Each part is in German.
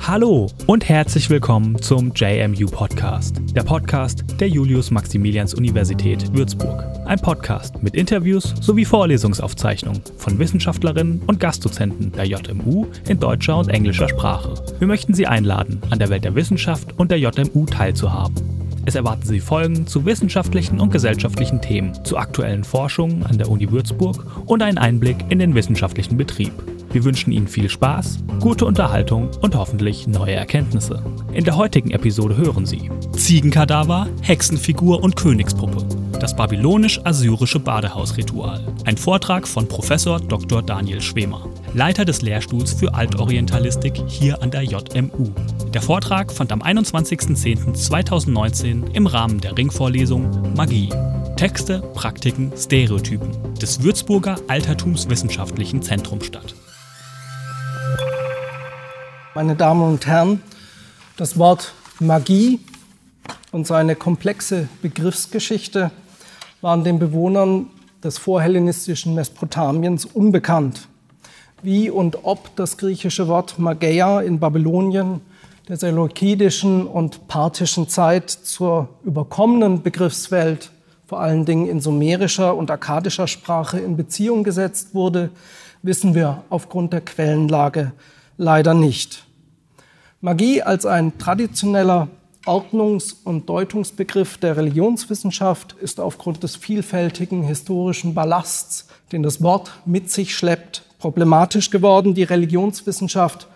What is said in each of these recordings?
Hallo und herzlich willkommen zum JMU Podcast, der Podcast der Julius-Maximilians-Universität Würzburg. Ein Podcast mit Interviews sowie Vorlesungsaufzeichnungen von Wissenschaftlerinnen und Gastdozenten der JMU in deutscher und englischer Sprache. Wir möchten Sie einladen, an der Welt der Wissenschaft und der JMU teilzuhaben. Es erwarten Sie Folgen zu wissenschaftlichen und gesellschaftlichen Themen, zu aktuellen Forschungen an der Uni Würzburg und einen Einblick in den wissenschaftlichen Betrieb. Wir wünschen Ihnen viel Spaß, gute Unterhaltung und hoffentlich neue Erkenntnisse. In der heutigen Episode hören Sie Ziegenkadaver, Hexenfigur und Königspuppe. Das babylonisch-assyrische Badehausritual. Ein Vortrag von Professor Dr. Daniel Schwemer, Leiter des Lehrstuhls für Altorientalistik hier an der JMU. Der Vortrag fand am 21.10.2019 im Rahmen der Ringvorlesung Magie. Texte, Praktiken, Stereotypen des Würzburger Altertumswissenschaftlichen Zentrums statt meine Damen und Herren, das Wort Magie und seine komplexe Begriffsgeschichte waren den Bewohnern des vorhellenistischen Mesopotamiens unbekannt. Wie und ob das griechische Wort Mageia in Babylonien der seleukidischen und parthischen Zeit zur überkommenen Begriffswelt, vor allen Dingen in sumerischer und akkadischer Sprache, in Beziehung gesetzt wurde, wissen wir aufgrund der Quellenlage leider nicht. Magie als ein traditioneller Ordnungs- und Deutungsbegriff der Religionswissenschaft ist aufgrund des vielfältigen historischen Ballasts, den das Wort mit sich schleppt, problematisch geworden. Die Religionswissenschaft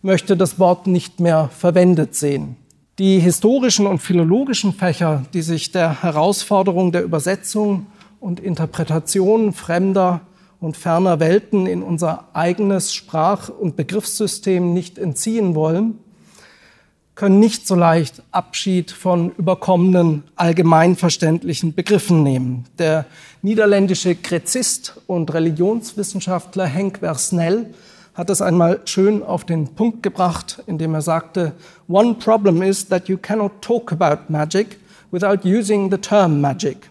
möchte das Wort nicht mehr verwendet sehen. Die historischen und philologischen Fächer, die sich der Herausforderung der Übersetzung und Interpretation fremder und ferner Welten in unser eigenes Sprach- und Begriffssystem nicht entziehen wollen, können nicht so leicht Abschied von überkommenen allgemeinverständlichen Begriffen nehmen. Der niederländische Gräzist und Religionswissenschaftler Henk Versnell hat es einmal schön auf den Punkt gebracht, indem er sagte, One problem is that you cannot talk about magic without using the term magic.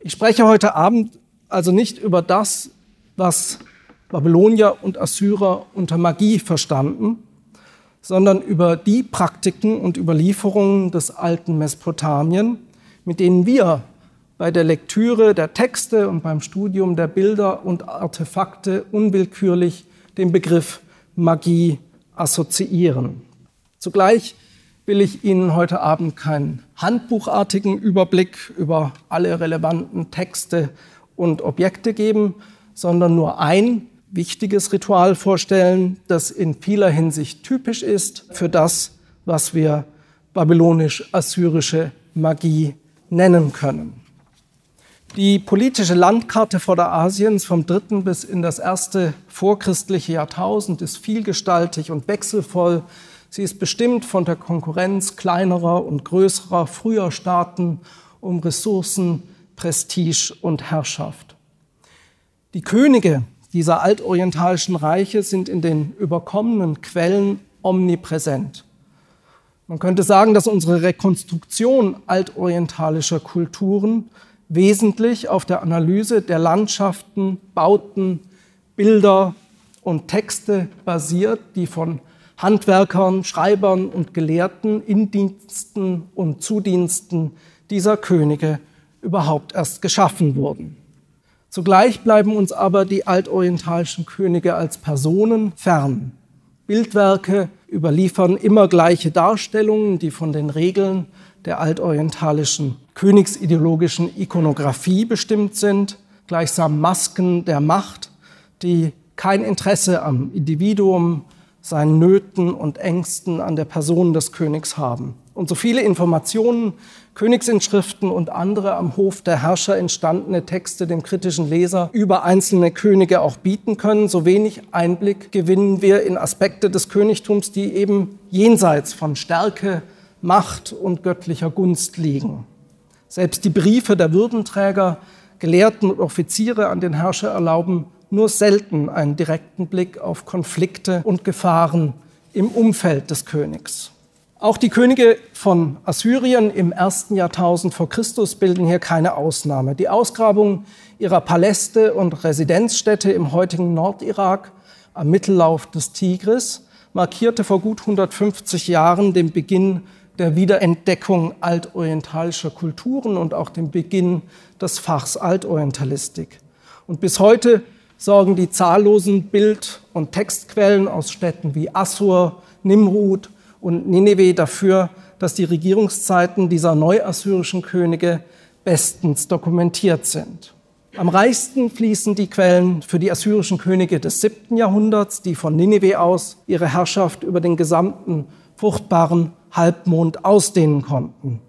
Ich spreche heute Abend also nicht über das, was Babylonier und Assyrer unter Magie verstanden, sondern über die Praktiken und Überlieferungen des alten Mesopotamien, mit denen wir bei der Lektüre der Texte und beim Studium der Bilder und Artefakte unwillkürlich den Begriff Magie assoziieren. Zugleich will ich Ihnen heute Abend keinen handbuchartigen Überblick über alle relevanten Texte und Objekte geben, sondern nur ein wichtiges Ritual vorstellen, das in vieler Hinsicht typisch ist für das, was wir babylonisch-assyrische Magie nennen können. Die politische Landkarte Vorderasiens vom dritten bis in das erste vorchristliche Jahrtausend ist vielgestaltig und wechselvoll. Sie ist bestimmt von der Konkurrenz kleinerer und größerer früher Staaten um Ressourcen, Prestige und Herrschaft. Die Könige dieser altorientalischen Reiche sind in den überkommenen Quellen omnipräsent. Man könnte sagen, dass unsere Rekonstruktion altorientalischer Kulturen wesentlich auf der Analyse der Landschaften, Bauten, Bilder und Texte basiert, die von Handwerkern, Schreibern und Gelehrten in Diensten und Zudiensten dieser Könige überhaupt erst geschaffen wurden. Zugleich bleiben uns aber die altorientalischen Könige als Personen fern. Bildwerke überliefern immer gleiche Darstellungen, die von den Regeln der altorientalischen königsideologischen Ikonographie bestimmt sind, gleichsam Masken der Macht, die kein Interesse am Individuum, seinen Nöten und Ängsten an der Person des Königs haben. Und so viele Informationen Königsinschriften und andere am Hof der Herrscher entstandene Texte dem kritischen Leser über einzelne Könige auch bieten können, so wenig Einblick gewinnen wir in Aspekte des Königtums, die eben jenseits von Stärke, Macht und göttlicher Gunst liegen. Selbst die Briefe der Würdenträger, Gelehrten und Offiziere an den Herrscher erlauben nur selten einen direkten Blick auf Konflikte und Gefahren im Umfeld des Königs. Auch die Könige von Assyrien im ersten Jahrtausend vor Christus bilden hier keine Ausnahme. Die Ausgrabung ihrer Paläste und Residenzstädte im heutigen Nordirak am Mittellauf des Tigris markierte vor gut 150 Jahren den Beginn der Wiederentdeckung altorientalischer Kulturen und auch den Beginn des Fachs Altorientalistik. Und bis heute sorgen die zahllosen Bild- und Textquellen aus Städten wie Assur, Nimrud und Nineveh dafür, dass die Regierungszeiten dieser neuassyrischen Könige bestens dokumentiert sind. Am reichsten fließen die Quellen für die assyrischen Könige des siebten Jahrhunderts, die von Nineveh aus ihre Herrschaft über den gesamten fruchtbaren Halbmond ausdehnen konnten.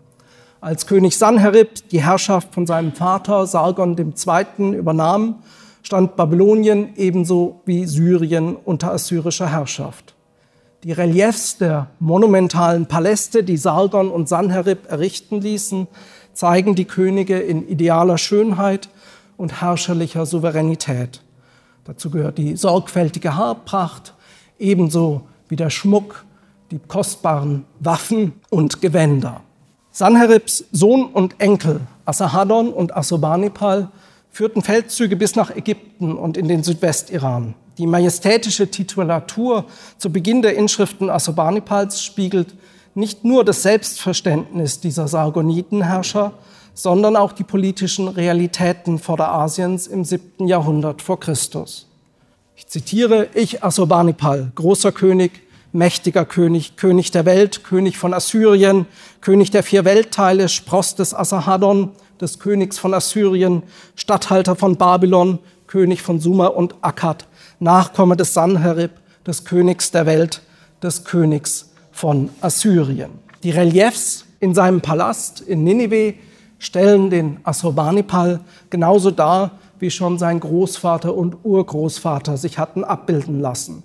Als König Sanherib die Herrschaft von seinem Vater Sargon II. übernahm, stand Babylonien ebenso wie Syrien unter assyrischer Herrschaft. Die Reliefs der monumentalen Paläste, die Sargon und Sanherib errichten ließen, zeigen die Könige in idealer Schönheit und herrscherlicher Souveränität. Dazu gehört die sorgfältige Haarpracht, ebenso wie der Schmuck, die kostbaren Waffen und Gewänder. Sanheribs Sohn und Enkel Asahadon und Assurbanipal führten Feldzüge bis nach Ägypten und in den Südwestiran. Die majestätische Titulatur zu Beginn der Inschriften Assurbanipals spiegelt nicht nur das Selbstverständnis dieser Sargonitenherrscher, sondern auch die politischen Realitäten Vorderasiens im siebten Jahrhundert vor Christus. Ich zitiere, ich Assurbanipal, großer König, mächtiger König, König der Welt, König von Assyrien, König der vier Weltteile, Spross des Assahadon, des Königs von Assyrien, Statthalter von Babylon, König von Sumer und Akkad, Nachkomme des Sanherib, des Königs der Welt, des Königs von Assyrien. Die Reliefs in seinem Palast in Ninive stellen den Assurbanipal genauso dar, wie schon sein Großvater und Urgroßvater sich hatten abbilden lassen.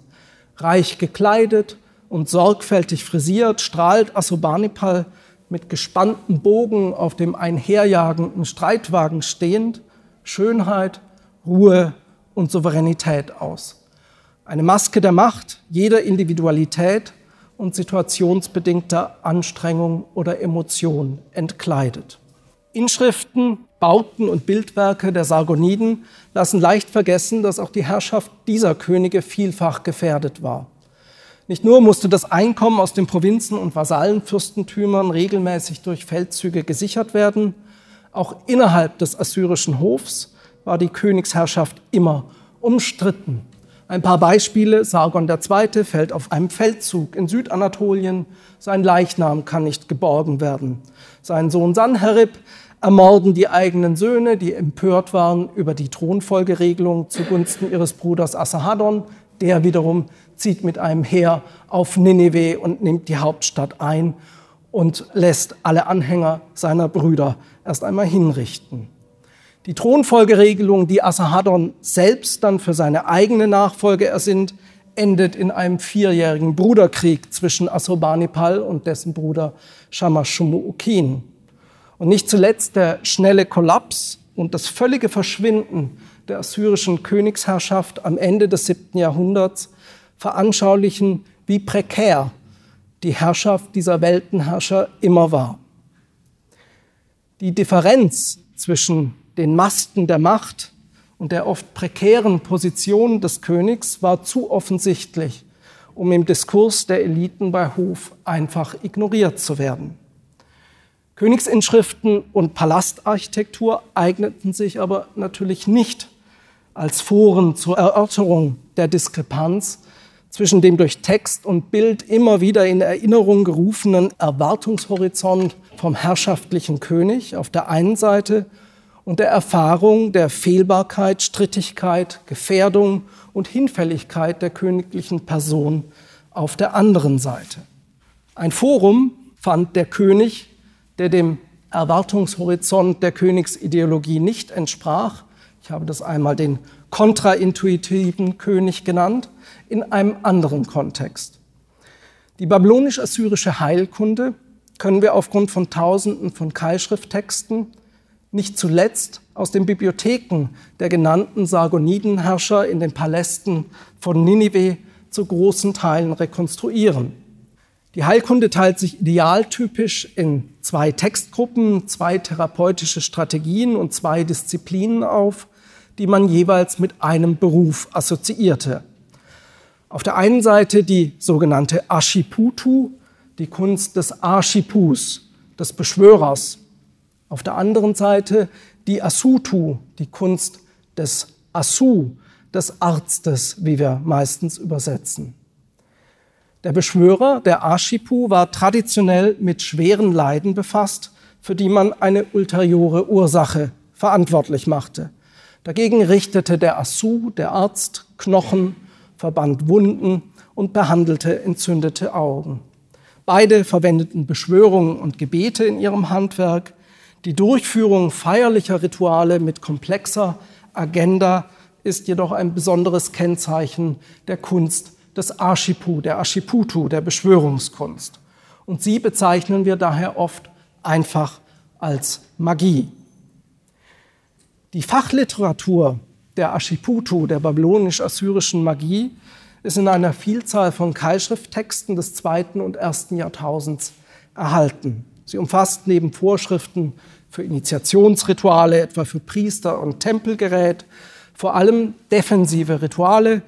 Reich gekleidet und sorgfältig frisiert strahlt Assurbanipal mit gespanntem Bogen auf dem einherjagenden Streitwagen stehend Schönheit, Ruhe und Souveränität aus. Eine Maske der Macht, jeder Individualität und situationsbedingter Anstrengung oder Emotion entkleidet. Inschriften, Bauten und Bildwerke der Sargoniden lassen leicht vergessen, dass auch die Herrschaft dieser Könige vielfach gefährdet war. Nicht nur musste das Einkommen aus den Provinzen und Vasallenfürstentümern regelmäßig durch Feldzüge gesichert werden, auch innerhalb des assyrischen Hofs war die Königsherrschaft immer umstritten. Ein paar Beispiele. Sargon II. fällt auf einem Feldzug in Südanatolien. Sein Leichnam kann nicht geborgen werden. Sein Sohn Sanherib ermorden die eigenen Söhne, die empört waren über die Thronfolgeregelung zugunsten ihres Bruders Assahadon. Der wiederum zieht mit einem Heer auf Nineveh und nimmt die Hauptstadt ein und lässt alle Anhänger seiner Brüder erst einmal hinrichten. Die Thronfolgeregelung, die Assahadon selbst dann für seine eigene Nachfolge ersinnt, endet in einem vierjährigen Bruderkrieg zwischen Assurbanipal und dessen Bruder Shamash-Shumuukin. Und nicht zuletzt der schnelle Kollaps und das völlige Verschwinden der assyrischen Königsherrschaft am Ende des siebten Jahrhunderts veranschaulichen, wie prekär die Herrschaft dieser Weltenherrscher immer war. Die Differenz zwischen den Masten der Macht und der oft prekären Position des Königs war zu offensichtlich, um im Diskurs der Eliten bei Hof einfach ignoriert zu werden. Königsinschriften und Palastarchitektur eigneten sich aber natürlich nicht als Foren zur Erörterung der Diskrepanz zwischen dem durch Text und Bild immer wieder in Erinnerung gerufenen Erwartungshorizont vom herrschaftlichen König auf der einen Seite und der Erfahrung der Fehlbarkeit, Strittigkeit, Gefährdung und Hinfälligkeit der königlichen Person auf der anderen Seite. Ein Forum fand der König, der dem Erwartungshorizont der Königsideologie nicht entsprach. Ich habe das einmal den kontraintuitiven König genannt, in einem anderen Kontext. Die babylonisch-assyrische Heilkunde können wir aufgrund von Tausenden von Keilschrifttexten nicht zuletzt aus den Bibliotheken der genannten Sargonidenherrscher in den Palästen von Ninive zu großen Teilen rekonstruieren. Die Heilkunde teilt sich idealtypisch in zwei Textgruppen, zwei therapeutische Strategien und zwei Disziplinen auf, die man jeweils mit einem Beruf assoziierte. Auf der einen Seite die sogenannte Ashiputu, die Kunst des Archipus, des Beschwörers. Auf der anderen Seite die Asutu, die Kunst des Asu, des Arztes, wie wir meistens übersetzen. Der Beschwörer, der Ashipu, war traditionell mit schweren Leiden befasst, für die man eine ulteriore Ursache verantwortlich machte. Dagegen richtete der Asu, der Arzt, Knochen, verband Wunden und behandelte entzündete Augen. Beide verwendeten Beschwörungen und Gebete in ihrem Handwerk. Die Durchführung feierlicher Rituale mit komplexer Agenda ist jedoch ein besonderes Kennzeichen der Kunst des Archipu, der Archiputu, der Beschwörungskunst. Und sie bezeichnen wir daher oft einfach als Magie. Die Fachliteratur der Archiputu, der babylonisch-assyrischen Magie, ist in einer Vielzahl von Keilschrifttexten des zweiten und ersten Jahrtausends erhalten. Sie umfasst neben Vorschriften für Initiationsrituale, etwa für Priester und Tempelgerät, vor allem defensive Rituale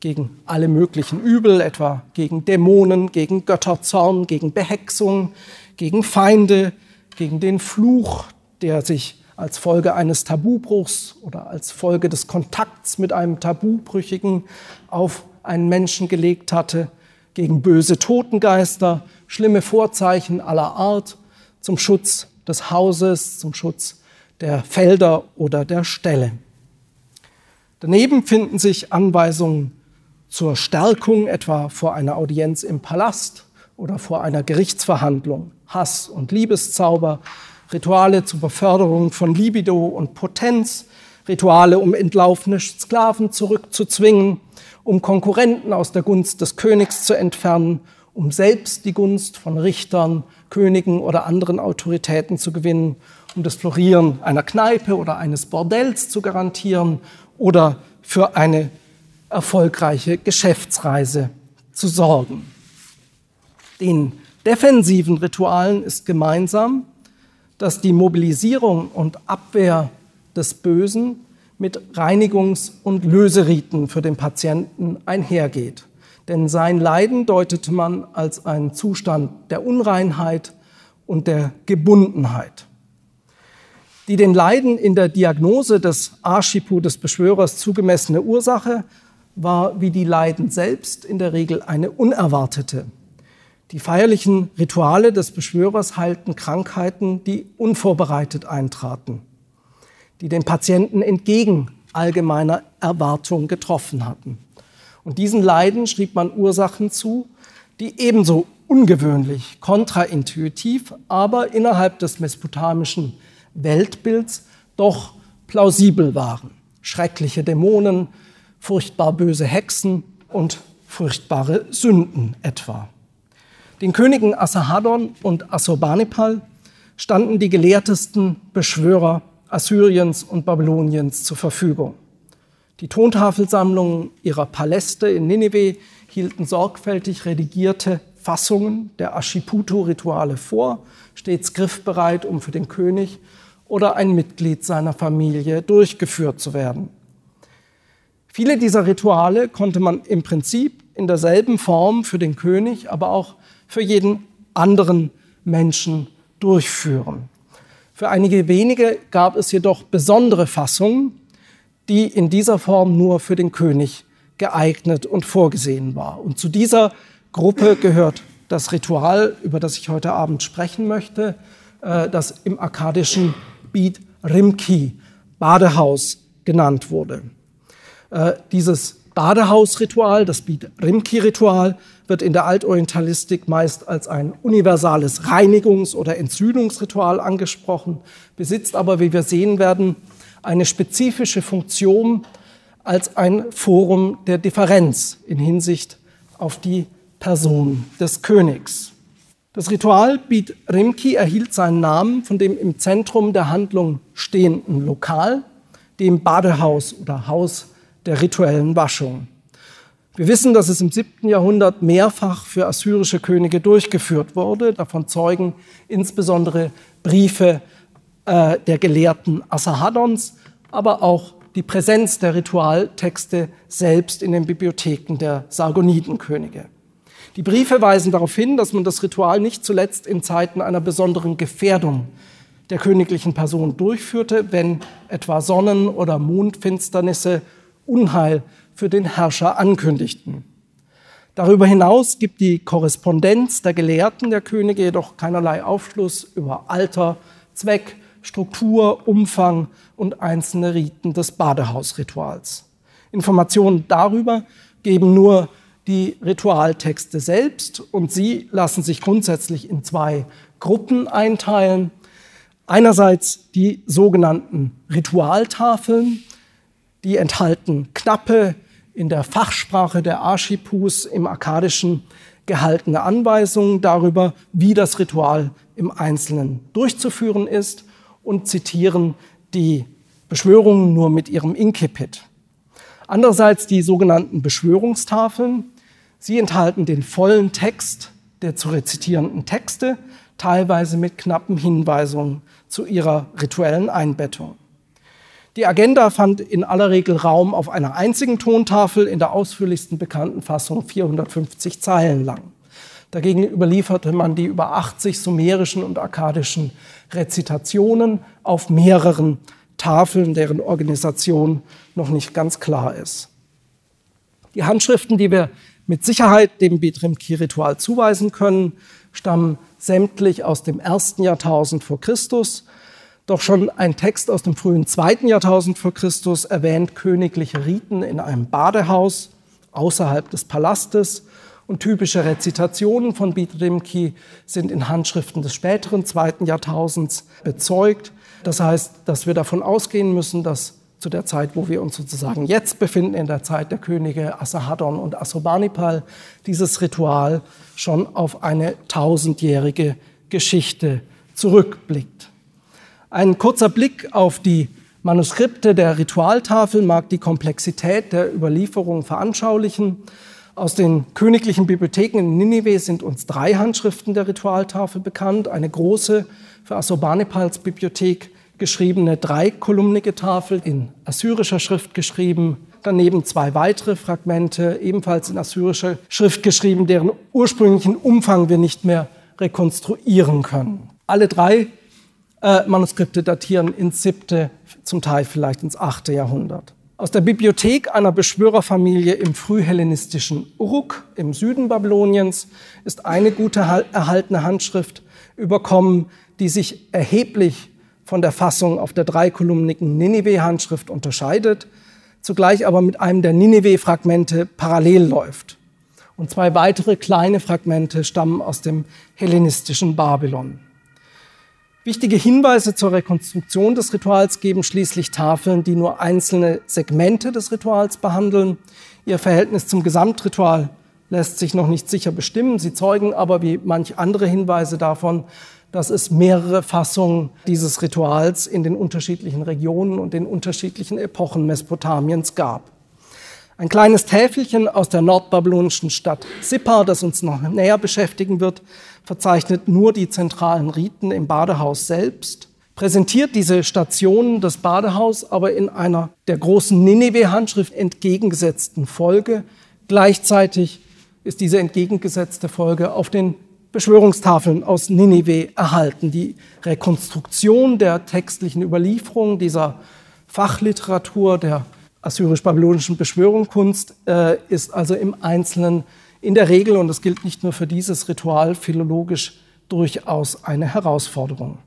gegen alle möglichen Übel, etwa gegen Dämonen, gegen Götterzorn, gegen Behexung, gegen Feinde, gegen den Fluch, der sich als Folge eines Tabubruchs oder als Folge des Kontakts mit einem Tabubrüchigen auf einen Menschen gelegt hatte, gegen böse Totengeister, schlimme Vorzeichen aller Art, zum Schutz des Hauses, zum Schutz der Felder oder der Ställe. Daneben finden sich Anweisungen zur Stärkung, etwa vor einer Audienz im Palast oder vor einer Gerichtsverhandlung, Hass- und Liebeszauber, Rituale zur Beförderung von Libido und Potenz, Rituale, um entlaufene Sklaven zurückzuzwingen, um Konkurrenten aus der Gunst des Königs zu entfernen, um selbst die Gunst von Richtern, Königen oder anderen Autoritäten zu gewinnen, um das Florieren einer Kneipe oder eines Bordells zu garantieren oder für eine erfolgreiche Geschäftsreise zu sorgen. Den defensiven Ritualen ist gemeinsam, dass die Mobilisierung und Abwehr des Bösen mit Reinigungs- und Löseriten für den Patienten einhergeht. Denn sein Leiden deutete man als einen Zustand der Unreinheit und der Gebundenheit. Die den Leiden in der Diagnose des Archipu des Beschwörers zugemessene Ursache war wie die Leiden selbst in der Regel eine unerwartete. Die feierlichen Rituale des Beschwörers heilten Krankheiten, die unvorbereitet eintraten die den Patienten entgegen allgemeiner Erwartung getroffen hatten. Und diesen Leiden schrieb man Ursachen zu, die ebenso ungewöhnlich, kontraintuitiv, aber innerhalb des mesopotamischen Weltbilds doch plausibel waren. Schreckliche Dämonen, furchtbar böse Hexen und furchtbare Sünden etwa. Den Königen Assahadon und Assurbanipal standen die gelehrtesten Beschwörer Assyriens und Babyloniens zur Verfügung. Die Tontafelsammlungen ihrer Paläste in Nineveh hielten sorgfältig redigierte Fassungen der Ashiputu-Rituale vor, stets griffbereit, um für den König oder ein Mitglied seiner Familie durchgeführt zu werden. Viele dieser Rituale konnte man im Prinzip in derselben Form für den König, aber auch für jeden anderen Menschen durchführen. Für einige wenige gab es jedoch besondere Fassungen, die in dieser Form nur für den König geeignet und vorgesehen war. Und zu dieser Gruppe gehört das Ritual, über das ich heute Abend sprechen möchte, äh, das im akkadischen Bid Rimki, Badehaus, genannt wurde. Äh, dieses Badehausritual, das Rimki-Ritual, wird in der Altorientalistik meist als ein universales Reinigungs- oder Entzündungsritual angesprochen, besitzt aber, wie wir sehen werden, eine spezifische Funktion als ein Forum der Differenz in Hinsicht auf die Person des Königs. Das Ritual Bid Rimki erhielt seinen Namen von dem im Zentrum der Handlung stehenden Lokal, dem Badehaus oder Haus der rituellen Waschung. Wir wissen, dass es im 7. Jahrhundert mehrfach für assyrische Könige durchgeführt wurde. Davon zeugen insbesondere Briefe äh, der Gelehrten Assahaddons, aber auch die Präsenz der Ritualtexte selbst in den Bibliotheken der Sargonidenkönige. Die Briefe weisen darauf hin, dass man das Ritual nicht zuletzt in Zeiten einer besonderen Gefährdung der königlichen Person durchführte, wenn etwa Sonnen- oder Mondfinsternisse Unheil für den Herrscher ankündigten. Darüber hinaus gibt die Korrespondenz der Gelehrten der Könige jedoch keinerlei Aufschluss über Alter, Zweck, Struktur, Umfang und einzelne Riten des Badehausrituals. Informationen darüber geben nur die Ritualtexte selbst und sie lassen sich grundsätzlich in zwei Gruppen einteilen. Einerseits die sogenannten Ritualtafeln, die enthalten knappe, in der Fachsprache der Archipus im Akkadischen gehaltene Anweisungen darüber, wie das Ritual im Einzelnen durchzuführen ist und zitieren die Beschwörungen nur mit ihrem Inkipit. Andererseits die sogenannten Beschwörungstafeln. Sie enthalten den vollen Text der zu rezitierenden Texte, teilweise mit knappen Hinweisungen zu ihrer rituellen Einbettung. Die Agenda fand in aller Regel Raum auf einer einzigen Tontafel, in der ausführlichsten bekannten Fassung 450 Zeilen lang. Dagegen überlieferte man die über 80 sumerischen und akkadischen Rezitationen auf mehreren Tafeln, deren Organisation noch nicht ganz klar ist. Die Handschriften, die wir mit Sicherheit dem Bedrimki-Ritual zuweisen können, stammen sämtlich aus dem ersten Jahrtausend vor Christus. Doch schon ein Text aus dem frühen zweiten Jahrtausend vor Christus erwähnt königliche Riten in einem Badehaus außerhalb des Palastes und typische Rezitationen von Bidrimki sind in Handschriften des späteren zweiten Jahrtausends bezeugt. Das heißt, dass wir davon ausgehen müssen, dass zu der Zeit, wo wir uns sozusagen jetzt befinden, in der Zeit der Könige Assahaddon und Assurbanipal, dieses Ritual schon auf eine tausendjährige Geschichte zurückblickt. Ein kurzer Blick auf die Manuskripte der Ritualtafel mag die Komplexität der Überlieferung veranschaulichen. Aus den königlichen Bibliotheken in Ninive sind uns drei Handschriften der Ritualtafel bekannt. Eine große für Assurbanipals Bibliothek geschriebene dreikolumnige Tafel in assyrischer Schrift geschrieben. Daneben zwei weitere Fragmente, ebenfalls in assyrischer Schrift geschrieben, deren ursprünglichen Umfang wir nicht mehr rekonstruieren können. Alle drei äh, Manuskripte datieren ins siebte, zum Teil vielleicht ins achte Jahrhundert. Aus der Bibliothek einer Beschwörerfamilie im frühhellenistischen Uruk im Süden Babyloniens ist eine gute erhaltene Handschrift überkommen, die sich erheblich von der Fassung auf der dreikolumnigen Ninive-Handschrift unterscheidet, zugleich aber mit einem der Ninive-Fragmente parallel läuft. Und zwei weitere kleine Fragmente stammen aus dem hellenistischen Babylon. Wichtige Hinweise zur Rekonstruktion des Rituals geben schließlich Tafeln, die nur einzelne Segmente des Rituals behandeln. Ihr Verhältnis zum Gesamtritual lässt sich noch nicht sicher bestimmen. Sie zeugen aber wie manch andere Hinweise davon, dass es mehrere Fassungen dieses Rituals in den unterschiedlichen Regionen und den unterschiedlichen Epochen Mesopotamiens gab. Ein kleines Täfelchen aus der nordbabylonischen Stadt Sippar, das uns noch näher beschäftigen wird, verzeichnet nur die zentralen Riten im Badehaus selbst, präsentiert diese Stationen des Badehaus aber in einer der großen Nineveh-Handschrift entgegengesetzten Folge. Gleichzeitig ist diese entgegengesetzte Folge auf den Beschwörungstafeln aus Nineveh erhalten. Die Rekonstruktion der textlichen Überlieferung dieser Fachliteratur der assyrisch-babylonischen Beschwörungskunst äh, ist also im Einzelnen in der Regel, und das gilt nicht nur für dieses Ritual, philologisch durchaus eine Herausforderung.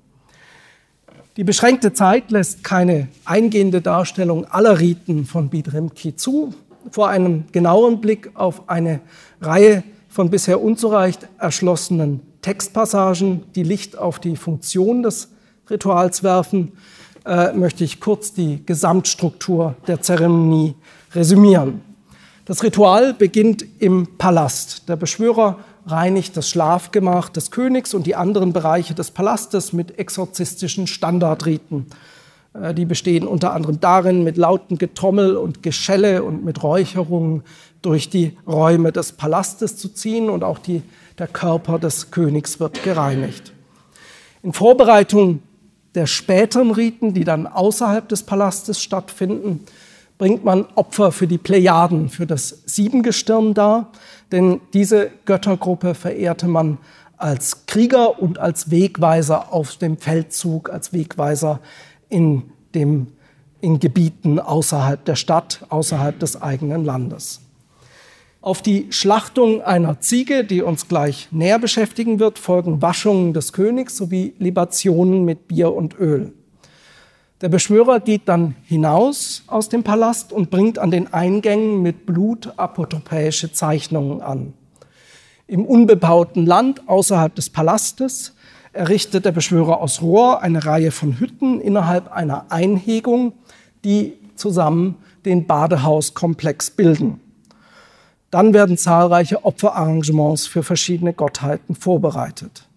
Die beschränkte Zeit lässt keine eingehende Darstellung aller Riten von Bidremki zu. Vor einem genaueren Blick auf eine Reihe von bisher unzureichend erschlossenen Textpassagen, die Licht auf die Funktion des Rituals werfen, äh, möchte ich kurz die Gesamtstruktur der Zeremonie resümieren. Das Ritual beginnt im Palast. Der Beschwörer reinigt das Schlafgemach des Königs und die anderen Bereiche des Palastes mit exorzistischen Standardriten. Äh, die bestehen unter anderem darin, mit lauten Getrommel und Geschelle und mit Räucherungen durch die Räume des Palastes zu ziehen und auch die, der Körper des Königs wird gereinigt. In Vorbereitung der späteren Riten, die dann außerhalb des Palastes stattfinden, bringt man Opfer für die Plejaden, für das Siebengestirn dar, denn diese Göttergruppe verehrte man als Krieger und als Wegweiser auf dem Feldzug, als Wegweiser in, dem, in Gebieten außerhalb der Stadt, außerhalb des eigenen Landes. Auf die Schlachtung einer Ziege, die uns gleich näher beschäftigen wird, folgen Waschungen des Königs sowie Libationen mit Bier und Öl. Der Beschwörer geht dann hinaus aus dem Palast und bringt an den Eingängen mit Blut apotropäische Zeichnungen an. Im unbebauten Land außerhalb des Palastes errichtet der Beschwörer aus Rohr eine Reihe von Hütten innerhalb einer Einhegung, die zusammen den Badehauskomplex bilden. Dann werden zahlreiche Opferarrangements für verschiedene Gottheiten vorbereitet.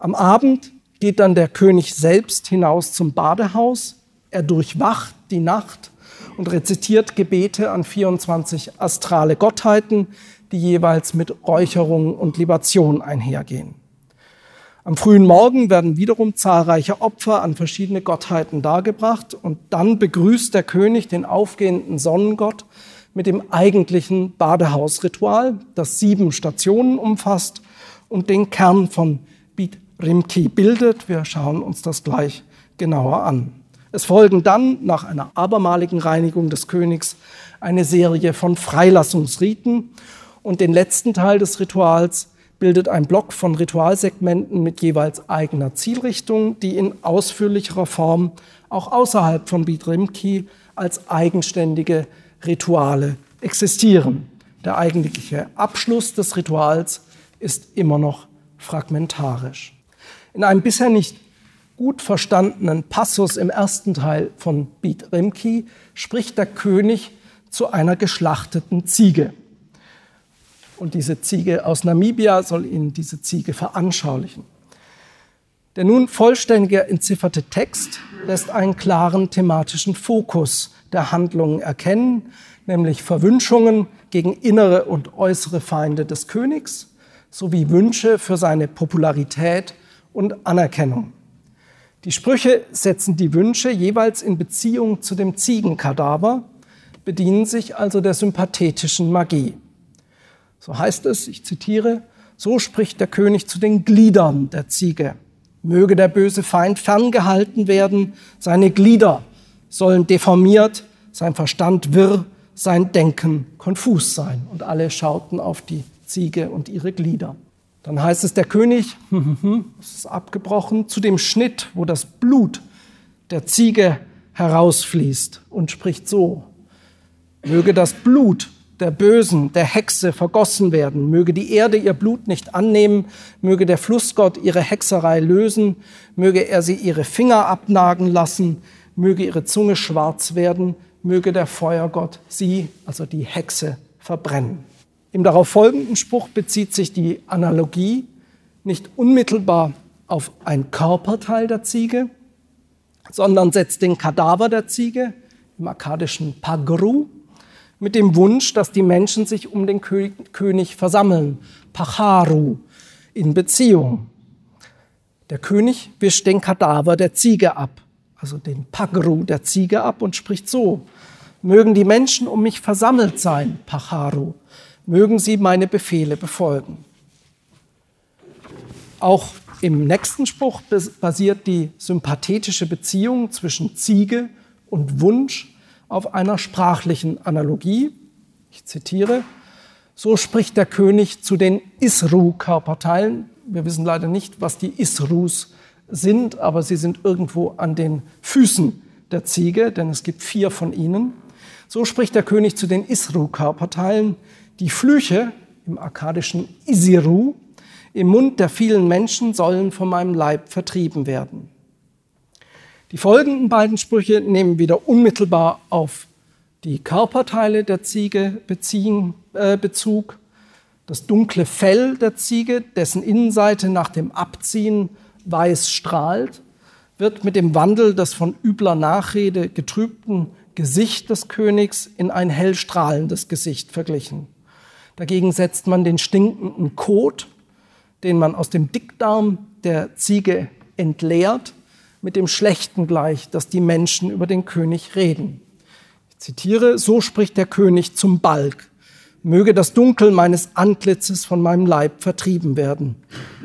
Am Abend geht dann der König selbst hinaus zum Badehaus. Er durchwacht die Nacht und rezitiert Gebete an 24 astrale Gottheiten, die jeweils mit Räucherung und Libation einhergehen. Am frühen Morgen werden wiederum zahlreiche Opfer an verschiedene Gottheiten dargebracht und dann begrüßt der König den aufgehenden Sonnengott mit dem eigentlichen Badehausritual, das sieben Stationen umfasst und den Kern von Bit Rimki bildet. Wir schauen uns das gleich genauer an. Es folgen dann nach einer abermaligen Reinigung des Königs eine Serie von Freilassungsriten und den letzten Teil des Rituals bildet ein Block von Ritualsegmenten mit jeweils eigener Zielrichtung, die in ausführlicherer Form auch außerhalb von Bit Rimki als eigenständige Rituale existieren. Der eigentliche Abschluss des Rituals ist immer noch fragmentarisch. In einem bisher nicht gut verstandenen Passus im ersten Teil von Bit Rimki spricht der König zu einer geschlachteten Ziege. Und diese Ziege aus Namibia soll Ihnen diese Ziege veranschaulichen. Der nun vollständige entzifferte Text lässt einen klaren thematischen Fokus der Handlungen erkennen, nämlich Verwünschungen gegen innere und äußere Feinde des Königs sowie Wünsche für seine Popularität und Anerkennung. Die Sprüche setzen die Wünsche jeweils in Beziehung zu dem Ziegenkadaver, bedienen sich also der sympathetischen Magie. So heißt es, ich zitiere, so spricht der König zu den Gliedern der Ziege. Möge der böse Feind ferngehalten werden, seine Glieder sollen deformiert, sein Verstand wirr, sein Denken konfus sein. Und alle schauten auf die Ziege und ihre Glieder. Dann heißt es, der König, es ist abgebrochen, zu dem Schnitt, wo das Blut der Ziege herausfließt und spricht so, möge das Blut der Bösen, der Hexe vergossen werden, möge die Erde ihr Blut nicht annehmen, möge der Flussgott ihre Hexerei lösen, möge er sie ihre Finger abnagen lassen, möge ihre Zunge schwarz werden, möge der Feuergott sie, also die Hexe, verbrennen. Im darauf folgenden Spruch bezieht sich die Analogie nicht unmittelbar auf ein Körperteil der Ziege, sondern setzt den Kadaver der Ziege im akkadischen Pagru mit dem Wunsch, dass die Menschen sich um den König versammeln, Pacharu, in Beziehung. Der König wischt den Kadaver der Ziege ab also den Pagru der Ziege ab und spricht so, mögen die Menschen um mich versammelt sein, Pacharu, mögen sie meine Befehle befolgen. Auch im nächsten Spruch basiert die sympathetische Beziehung zwischen Ziege und Wunsch auf einer sprachlichen Analogie. Ich zitiere, so spricht der König zu den Isru-Körperteilen. Wir wissen leider nicht, was die Isrus sind, aber sie sind irgendwo an den Füßen der Ziege, denn es gibt vier von ihnen. So spricht der König zu den Isru-Körperteilen, die Flüche im akkadischen Isiru im Mund der vielen Menschen sollen von meinem Leib vertrieben werden. Die folgenden beiden Sprüche nehmen wieder unmittelbar auf die Körperteile der Ziege beziehen, äh, Bezug. Das dunkle Fell der Ziege, dessen Innenseite nach dem Abziehen weiß strahlt, wird mit dem Wandel des von übler Nachrede getrübten Gesicht des Königs in ein hell strahlendes Gesicht verglichen. Dagegen setzt man den stinkenden Kot, den man aus dem Dickdarm der Ziege entleert, mit dem Schlechten gleich, dass die Menschen über den König reden. Ich zitiere, so spricht der König zum Balk. Möge das Dunkel meines Antlitzes von meinem Leib vertrieben werden.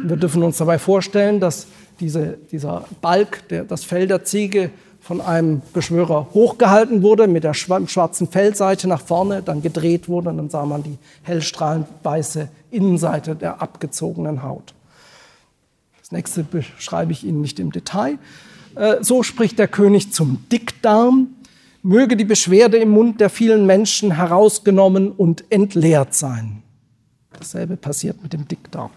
Wir dürfen uns dabei vorstellen, dass diese, dieser Balk, der, das Fell der Ziege, von einem Beschwörer hochgehalten wurde, mit der schwarzen Fellseite nach vorne, dann gedreht wurde und dann sah man die hellstrahlend weiße Innenseite der abgezogenen Haut. Das nächste beschreibe ich Ihnen nicht im Detail. Äh, so spricht der König zum Dickdarm. Möge die Beschwerde im Mund der vielen Menschen herausgenommen und entleert sein. Dasselbe passiert mit dem Dickdarm.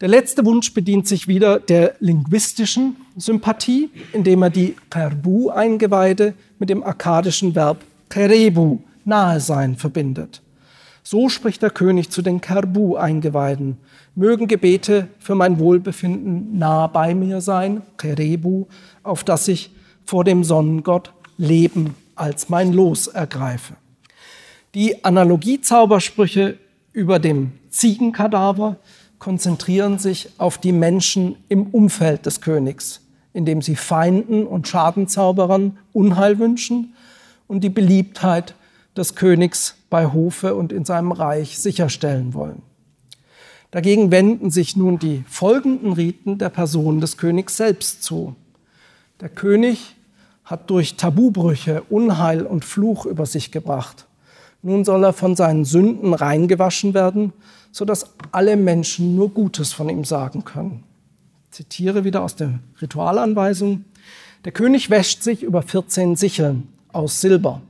Der letzte Wunsch bedient sich wieder der linguistischen Sympathie, indem er die Kerbu-Eingeweide mit dem akkadischen Verb kerebu, nahe sein, verbindet. So spricht der König zu den Kerbu-Eingeweiden. Mögen Gebete für mein Wohlbefinden nah bei mir sein, Kerebu, auf dass ich vor dem Sonnengott Leben als mein Los ergreife. Die Analogiezaubersprüche über dem Ziegenkadaver konzentrieren sich auf die Menschen im Umfeld des Königs, indem sie Feinden und Schadenzauberern Unheil wünschen und die Beliebtheit des Königs bei Hofe und in seinem Reich sicherstellen wollen. Dagegen wenden sich nun die folgenden Riten der Person des Königs selbst zu. Der König hat durch Tabubrüche Unheil und Fluch über sich gebracht. Nun soll er von seinen Sünden reingewaschen werden sodass alle Menschen nur Gutes von ihm sagen können. Ich zitiere wieder aus der Ritualanweisung. Der König wäscht sich über 14 Sicheln aus Silber,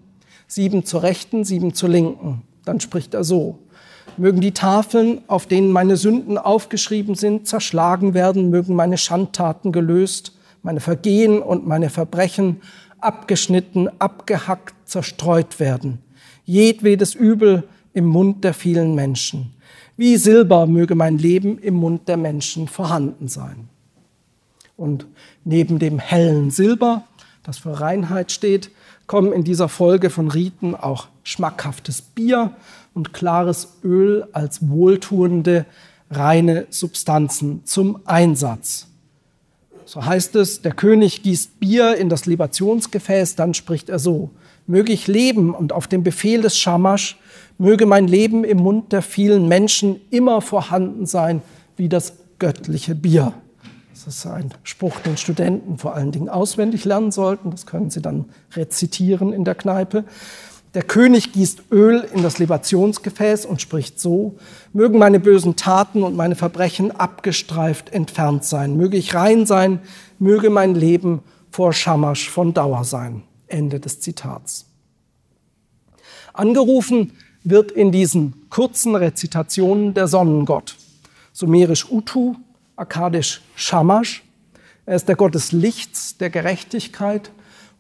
sieben zur rechten, sieben zur linken. Dann spricht er so. Mögen die Tafeln, auf denen meine Sünden aufgeschrieben sind, zerschlagen werden, mögen meine Schandtaten gelöst, meine Vergehen und meine Verbrechen abgeschnitten, abgehackt, zerstreut werden. Jedwedes Übel im Mund der vielen Menschen. Wie Silber möge mein Leben im Mund der Menschen vorhanden sein. Und neben dem hellen Silber, das für Reinheit steht, kommen in dieser Folge von Riten auch schmackhaftes Bier und klares Öl als wohltuende, reine Substanzen zum Einsatz. So heißt es, der König gießt Bier in das Libationsgefäß, dann spricht er so, möge ich leben und auf dem Befehl des Schamasch möge mein Leben im Mund der vielen Menschen immer vorhanden sein wie das göttliche Bier. Das ist ein Spruch, den Studenten vor allen Dingen auswendig lernen sollten. Das können sie dann rezitieren in der Kneipe. Der König gießt Öl in das Libationsgefäß und spricht so, mögen meine bösen Taten und meine Verbrechen abgestreift entfernt sein, möge ich rein sein, möge mein Leben vor Schamasch von Dauer sein. Ende des Zitats. Angerufen wird in diesen kurzen Rezitationen der Sonnengott, sumerisch Utu, akkadisch Shamash. Er ist der Gott des Lichts, der Gerechtigkeit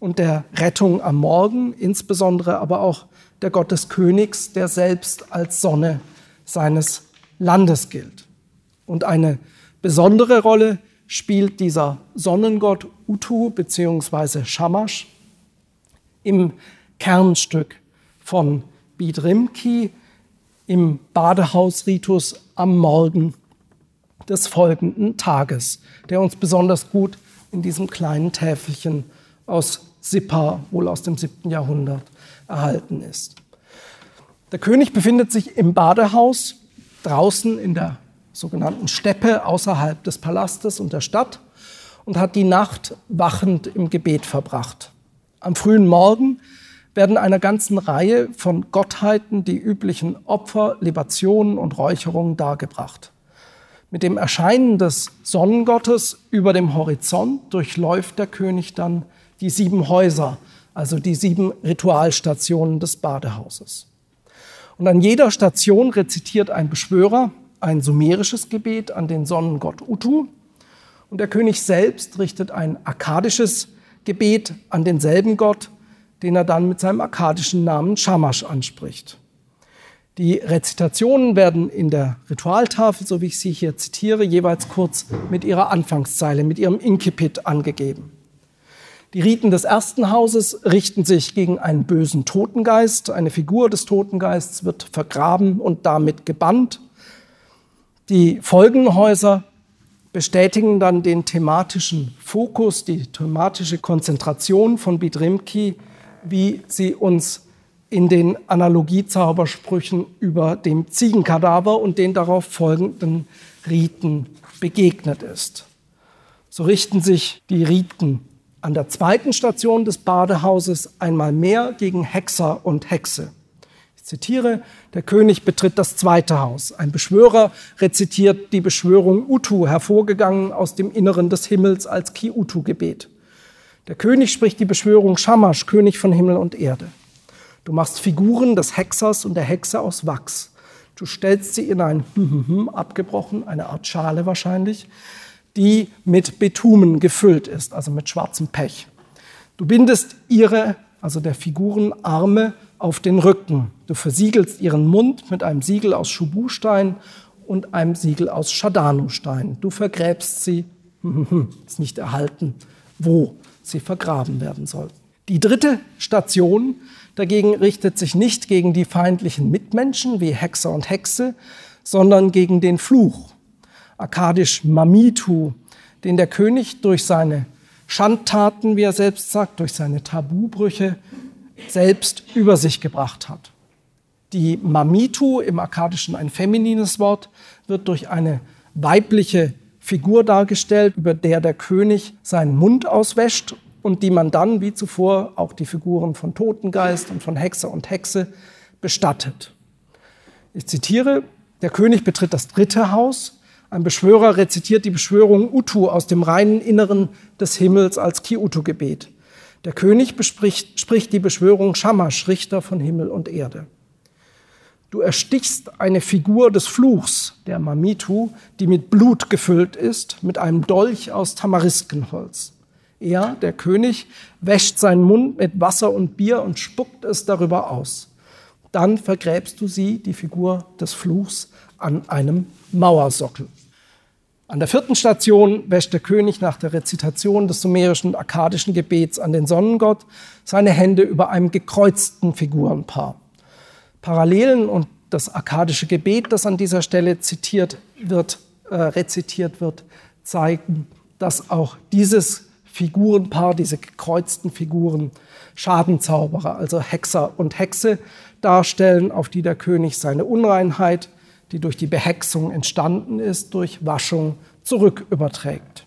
und der Rettung am Morgen, insbesondere aber auch der Gott des Königs, der selbst als Sonne seines Landes gilt. Und eine besondere Rolle spielt dieser Sonnengott Utu bzw. Shamash im Kernstück von Bidrimki im Badehausritus am Morgen des folgenden Tages, der uns besonders gut in diesem kleinen Täfelchen aus Sippa, wohl aus dem 7. Jahrhundert, erhalten ist. Der König befindet sich im Badehaus draußen in der sogenannten Steppe außerhalb des Palastes und der Stadt und hat die Nacht wachend im Gebet verbracht. Am frühen Morgen werden einer ganzen Reihe von Gottheiten die üblichen Opfer, Libationen und Räucherungen dargebracht. Mit dem Erscheinen des Sonnengottes über dem Horizont durchläuft der König dann die sieben Häuser, also die sieben Ritualstationen des Badehauses. Und an jeder Station rezitiert ein Beschwörer ein sumerisches Gebet an den Sonnengott Utu. Und der König selbst richtet ein akkadisches Gebet an denselben Gott, den er dann mit seinem akkadischen Namen Shamash anspricht. Die Rezitationen werden in der Ritualtafel, so wie ich sie hier zitiere, jeweils kurz mit ihrer Anfangszeile, mit ihrem Inkipit angegeben. Die Riten des ersten Hauses richten sich gegen einen bösen Totengeist. Eine Figur des Totengeists wird vergraben und damit gebannt. Die folgenden Häuser bestätigen dann den thematischen Fokus, die thematische Konzentration von Bidrimki, wie sie uns in den Analogiezaubersprüchen über dem Ziegenkadaver und den darauf folgenden Riten begegnet ist. So richten sich die Riten an der zweiten Station des Badehauses einmal mehr gegen Hexer und Hexe. Ich zitiere, der König betritt das zweite Haus. Ein Beschwörer rezitiert die Beschwörung Utu, hervorgegangen aus dem Inneren des Himmels als Ki-Utu-Gebet. Der König spricht die Beschwörung Shamash, König von Himmel und Erde. Du machst Figuren des Hexers und der Hexe aus Wachs. Du stellst sie in ein abgebrochen, eine Art Schale wahrscheinlich, die mit Betumen gefüllt ist, also mit schwarzem Pech. Du bindest ihre, also der Figuren, Arme auf den Rücken. Du versiegelst ihren Mund mit einem Siegel aus Schubustein und einem Siegel aus Schadanustein. Du vergräbst sie, ist nicht erhalten, wo sie vergraben werden sollten. Die dritte Station dagegen richtet sich nicht gegen die feindlichen Mitmenschen wie Hexer und Hexe, sondern gegen den Fluch, akkadisch Mamitu, den der König durch seine Schandtaten, wie er selbst sagt, durch seine Tabubrüche selbst über sich gebracht hat. Die Mamitu, im Akkadischen ein feminines Wort, wird durch eine weibliche Figur dargestellt, über der der König seinen Mund auswäscht und die man dann, wie zuvor, auch die Figuren von Totengeist und von Hexer und Hexe bestattet. Ich zitiere, der König betritt das dritte Haus, ein Beschwörer rezitiert die Beschwörung Utu aus dem reinen Inneren des Himmels als Ki-Utu-Gebet. Der König spricht die Beschwörung Shamash, Richter von Himmel und Erde. Du erstichst eine Figur des Fluchs, der Mamitu, die mit Blut gefüllt ist, mit einem Dolch aus Tamariskenholz. Er, der König, wäscht seinen Mund mit Wasser und Bier und spuckt es darüber aus. Dann vergräbst du sie, die Figur des Fluchs, an einem Mauersockel. An der vierten Station wäscht der König nach der Rezitation des sumerischen und akkadischen Gebets an den Sonnengott seine Hände über einem gekreuzten Figurenpaar. Parallelen und das akkadische Gebet, das an dieser Stelle zitiert wird, äh, rezitiert wird, zeigen, dass auch dieses Figurenpaar, diese gekreuzten Figuren, Schadenzauberer, also Hexer und Hexe darstellen, auf die der König seine Unreinheit, die durch die Behexung entstanden ist, durch Waschung zurücküberträgt.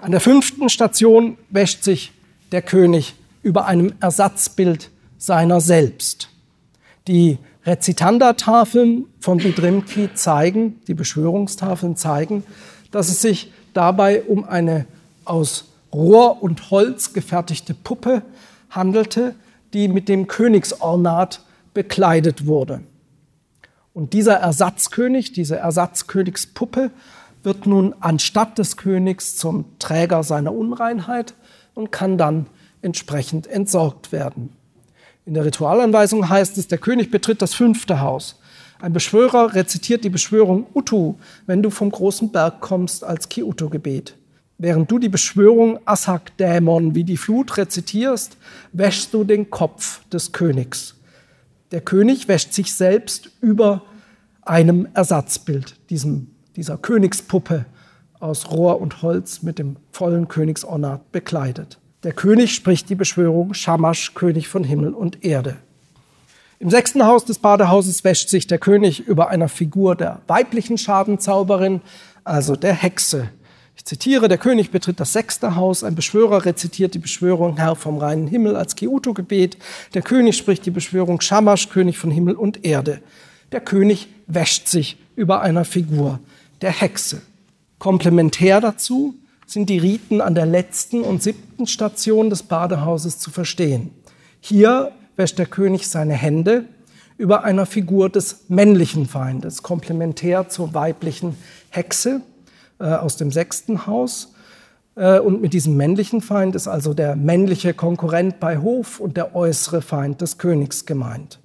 An der fünften Station wäscht sich der König über einem Ersatzbild seiner selbst. Die Rezitanda-Tafeln von Budrimki zeigen, die Beschwörungstafeln zeigen, dass es sich dabei um eine aus Rohr und Holz gefertigte Puppe handelte, die mit dem Königsornat bekleidet wurde. Und dieser Ersatzkönig, diese Ersatzkönigspuppe, wird nun anstatt des Königs zum Träger seiner Unreinheit und kann dann entsprechend entsorgt werden. In der Ritualanweisung heißt es, der König betritt das fünfte Haus. Ein Beschwörer rezitiert die Beschwörung Utu, wenn du vom großen Berg kommst, als Ki-Utu-Gebet. Während du die Beschwörung Assak-Dämon wie die Flut rezitierst, wäschst du den Kopf des Königs. Der König wäscht sich selbst über einem Ersatzbild, diesem, dieser Königspuppe aus Rohr und Holz mit dem vollen Königsornat bekleidet. Der König spricht die Beschwörung Shamash, König von Himmel und Erde. Im sechsten Haus des Badehauses wäscht sich der König über einer Figur der weiblichen Schadenzauberin, also der Hexe. Ich zitiere, der König betritt das sechste Haus, ein Beschwörer rezitiert die Beschwörung Herr vom reinen Himmel als Kiuto-Gebet, der König spricht die Beschwörung Shamash, König von Himmel und Erde. Der König wäscht sich über einer Figur der Hexe. Komplementär dazu sind die Riten an der letzten und siebten Station des Badehauses zu verstehen. Hier wäscht der König seine Hände über einer Figur des männlichen Feindes, komplementär zur weiblichen Hexe äh, aus dem sechsten Haus. Äh, und mit diesem männlichen Feind ist also der männliche Konkurrent bei Hof und der äußere Feind des Königs gemeint.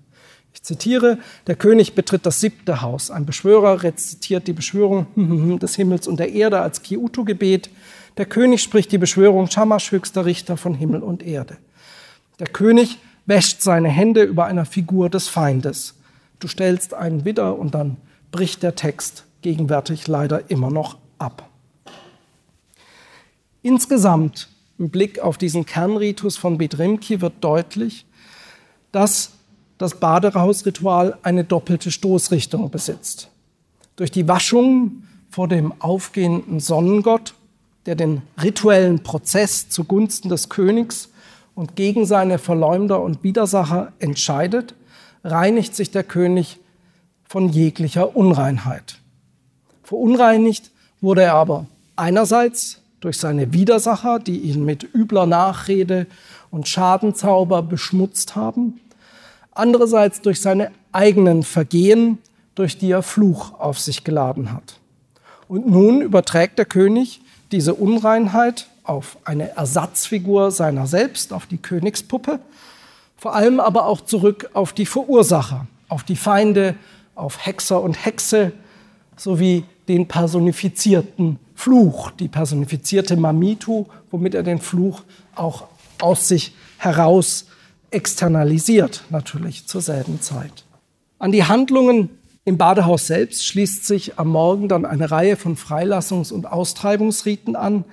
Zitiere, der König betritt das siebte Haus. Ein Beschwörer rezitiert die Beschwörung des Himmels und der Erde als Kiutu-Gebet. Der König spricht die Beschwörung Shamash, höchster Richter von Himmel und Erde. Der König wäscht seine Hände über einer Figur des Feindes. Du stellst einen Widder und dann bricht der Text gegenwärtig leider immer noch ab. Insgesamt im Blick auf diesen Kernritus von Bedrimki wird deutlich, dass das Badehausritual eine doppelte Stoßrichtung besitzt. Durch die Waschung vor dem aufgehenden Sonnengott, der den rituellen Prozess zugunsten des Königs und gegen seine Verleumder und Widersacher entscheidet, reinigt sich der König von jeglicher Unreinheit. Verunreinigt wurde er aber einerseits durch seine Widersacher, die ihn mit übler Nachrede und Schadenzauber beschmutzt haben, andererseits durch seine eigenen Vergehen, durch die er Fluch auf sich geladen hat. Und nun überträgt der König diese Unreinheit auf eine Ersatzfigur seiner selbst, auf die Königspuppe, vor allem aber auch zurück auf die Verursacher, auf die Feinde, auf Hexer und Hexe sowie den personifizierten Fluch, die personifizierte Mamitu, womit er den Fluch auch aus sich heraus externalisiert, natürlich zur selben Zeit. An die Handlungen im Badehaus selbst schließt sich am Morgen dann eine Reihe von Freilassungs- und Austreibungsriten an,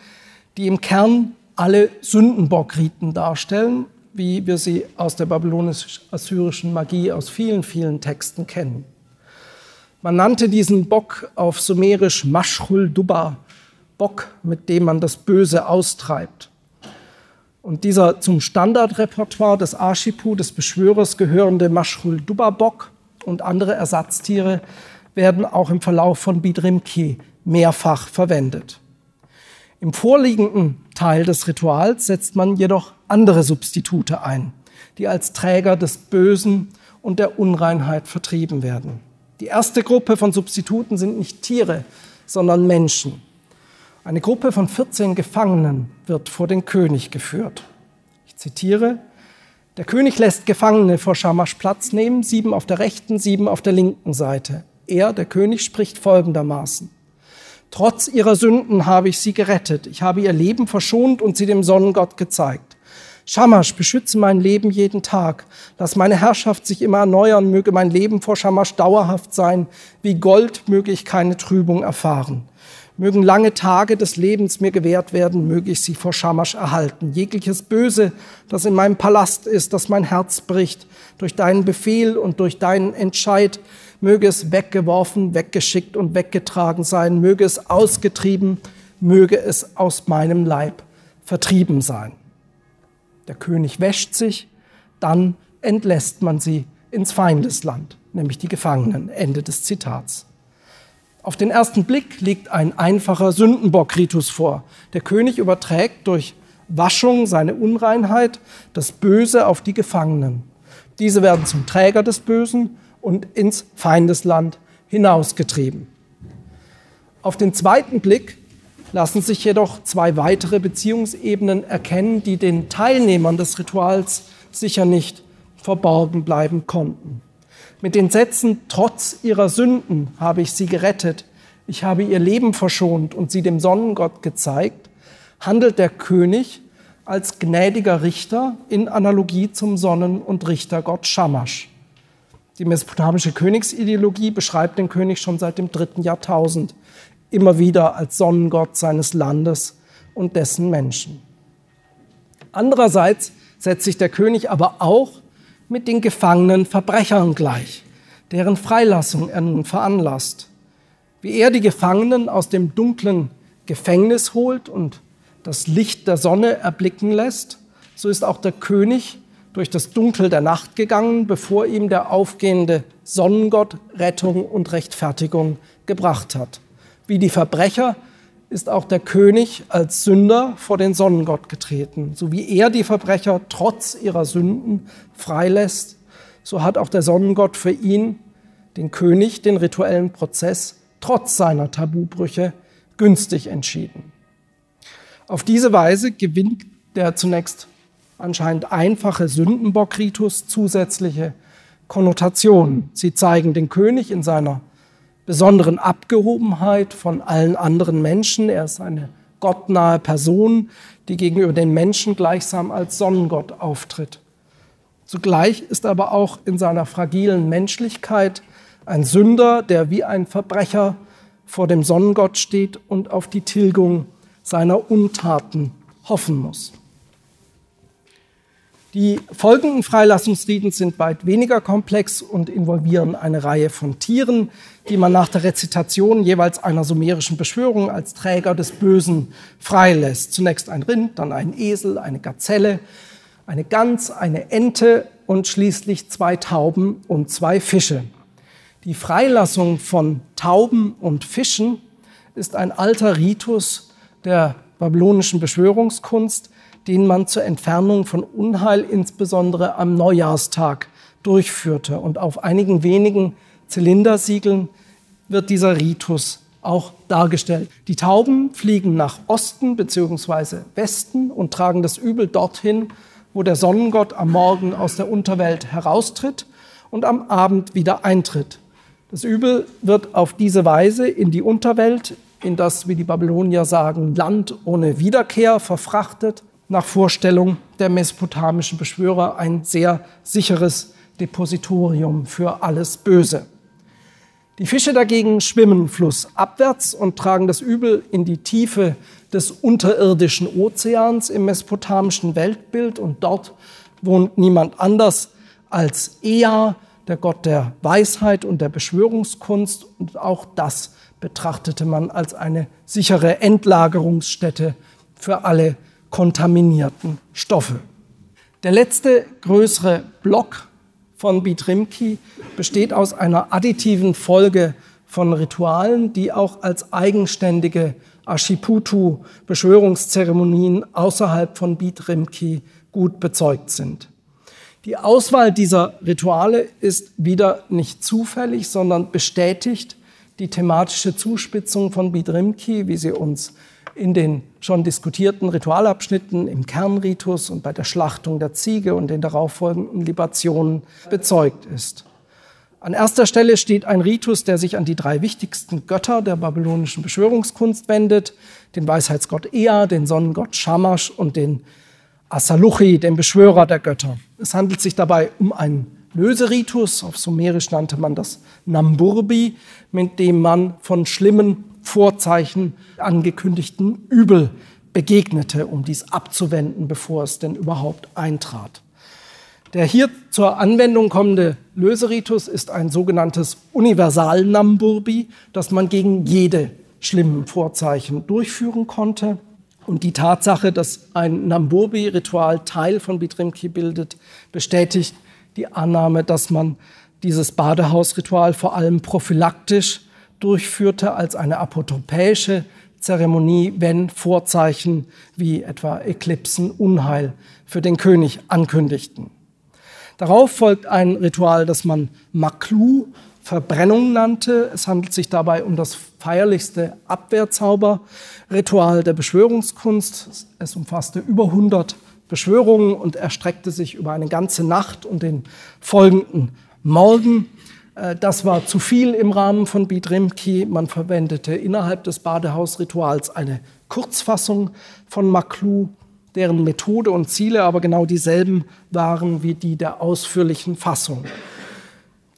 die im Kern alle Sündenbockriten darstellen, wie wir sie aus der babylonisch-assyrischen Magie aus vielen, vielen Texten kennen. Man nannte diesen Bock auf sumerisch Mashchul Dubba, Bock, mit dem man das Böse austreibt. Und dieser zum Standardrepertoire des Arshipu, des Beschwörers, gehörende Bock und andere Ersatztiere werden auch im Verlauf von Bidrimki mehrfach verwendet. Im vorliegenden Teil des Rituals setzt man jedoch andere Substitute ein, die als Träger des Bösen und der Unreinheit vertrieben werden. Die erste Gruppe von Substituten sind nicht Tiere, sondern Menschen. Eine Gruppe von 14 Gefangenen wird vor den König geführt. Ich zitiere, der König lässt Gefangene vor Schamasch Platz nehmen, sieben auf der rechten, sieben auf der linken Seite. Er, der König, spricht folgendermaßen. Trotz ihrer Sünden habe ich sie gerettet. Ich habe ihr Leben verschont und sie dem Sonnengott gezeigt. Schamasch, beschütze mein Leben jeden Tag. Lass meine Herrschaft sich immer erneuern. Möge mein Leben vor Schamasch dauerhaft sein. Wie Gold möge ich keine Trübung erfahren. Mögen lange Tage des Lebens mir gewährt werden, möge ich sie vor Schamasch erhalten. Jegliches Böse, das in meinem Palast ist, das mein Herz bricht, durch deinen Befehl und durch deinen Entscheid, möge es weggeworfen, weggeschickt und weggetragen sein, möge es ausgetrieben, möge es aus meinem Leib vertrieben sein. Der König wäscht sich, dann entlässt man sie ins Feindesland, nämlich die Gefangenen. Ende des Zitats. Auf den ersten Blick liegt ein einfacher Sündenbock-Ritus vor. Der König überträgt durch Waschung seine Unreinheit, das Böse auf die Gefangenen. Diese werden zum Träger des Bösen und ins Feindesland hinausgetrieben. Auf den zweiten Blick lassen sich jedoch zwei weitere Beziehungsebenen erkennen, die den Teilnehmern des Rituals sicher nicht verborgen bleiben konnten. Mit den Sätzen, trotz ihrer Sünden habe ich sie gerettet, ich habe ihr Leben verschont und sie dem Sonnengott gezeigt, handelt der König als gnädiger Richter in Analogie zum Sonnen- und Richtergott Shamash. Die mesopotamische Königsideologie beschreibt den König schon seit dem dritten Jahrtausend immer wieder als Sonnengott seines Landes und dessen Menschen. Andererseits setzt sich der König aber auch mit den gefangenen Verbrechern gleich, deren Freilassung er nun veranlasst. Wie er die Gefangenen aus dem dunklen Gefängnis holt und das Licht der Sonne erblicken lässt, so ist auch der König durch das Dunkel der Nacht gegangen, bevor ihm der aufgehende Sonnengott Rettung und Rechtfertigung gebracht hat. Wie die Verbrecher ist auch der König als Sünder vor den Sonnengott getreten. So wie er die Verbrecher trotz ihrer Sünden freilässt, so hat auch der Sonnengott für ihn, den König, den rituellen Prozess trotz seiner Tabubrüche günstig entschieden. Auf diese Weise gewinnt der zunächst anscheinend einfache Sündenbock-Ritus zusätzliche Konnotationen. Sie zeigen den König in seiner besonderen Abgehobenheit von allen anderen Menschen. Er ist eine gottnahe Person, die gegenüber den Menschen gleichsam als Sonnengott auftritt. Zugleich ist aber auch in seiner fragilen Menschlichkeit ein Sünder, der wie ein Verbrecher vor dem Sonnengott steht und auf die Tilgung seiner Untaten hoffen muss. Die folgenden Freilassungsriten sind weit weniger komplex und involvieren eine Reihe von Tieren, die man nach der Rezitation jeweils einer sumerischen Beschwörung als Träger des Bösen freilässt. Zunächst ein Rind, dann ein Esel, eine Gazelle, eine Gans, eine Ente und schließlich zwei Tauben und zwei Fische. Die Freilassung von Tauben und Fischen ist ein alter Ritus der babylonischen Beschwörungskunst, den man zur Entfernung von Unheil insbesondere am Neujahrstag durchführte. Und auf einigen wenigen Zylindersiegeln wird dieser Ritus auch dargestellt. Die Tauben fliegen nach Osten bzw. Westen und tragen das Übel dorthin, wo der Sonnengott am Morgen aus der Unterwelt heraustritt und am Abend wieder eintritt. Das Übel wird auf diese Weise in die Unterwelt, in das, wie die Babylonier sagen, Land ohne Wiederkehr verfrachtet nach Vorstellung der mesopotamischen Beschwörer ein sehr sicheres Depositorium für alles Böse. Die Fische dagegen schwimmen flussabwärts und tragen das Übel in die Tiefe des unterirdischen Ozeans im mesopotamischen Weltbild und dort wohnt niemand anders als Ea, der Gott der Weisheit und der Beschwörungskunst und auch das betrachtete man als eine sichere Endlagerungsstätte für alle kontaminierten Stoffe. Der letzte größere Block von Bitrimki besteht aus einer additiven Folge von Ritualen, die auch als eigenständige Ashiputu-Beschwörungszeremonien außerhalb von Bitrimki gut bezeugt sind. Die Auswahl dieser Rituale ist wieder nicht zufällig, sondern bestätigt die thematische Zuspitzung von Bidrimki, wie sie uns in den schon diskutierten Ritualabschnitten im Kernritus und bei der Schlachtung der Ziege und den darauffolgenden Libationen bezeugt ist. An erster Stelle steht ein Ritus, der sich an die drei wichtigsten Götter der babylonischen Beschwörungskunst wendet, den Weisheitsgott Ea, den Sonnengott Shamash und den Asaluchi, den Beschwörer der Götter. Es handelt sich dabei um einen Löseritus, auf Sumerisch nannte man das Namburbi, mit dem man von schlimmen Vorzeichen angekündigten Übel begegnete, um dies abzuwenden, bevor es denn überhaupt eintrat. Der hier zur Anwendung kommende Löseritus ist ein sogenanntes Universal-Namburbi, das man gegen jede schlimmen Vorzeichen durchführen konnte. Und die Tatsache, dass ein Namburbi-Ritual Teil von Bitrimki bildet, bestätigt die Annahme, dass man dieses Badehausritual vor allem prophylaktisch durchführte als eine apotropäische Zeremonie, wenn Vorzeichen wie etwa Eklipsen Unheil für den König ankündigten. Darauf folgt ein Ritual, das man Maklu, Verbrennung nannte. Es handelt sich dabei um das feierlichste Abwehrzauberritual der Beschwörungskunst. Es umfasste über 100 Beschwörungen und erstreckte sich über eine ganze Nacht und den folgenden Morgen. Äh, das war zu viel im Rahmen von Bidrimki. Man verwendete innerhalb des Badehausrituals eine Kurzfassung von Maklu, deren Methode und Ziele aber genau dieselben waren wie die der ausführlichen Fassung.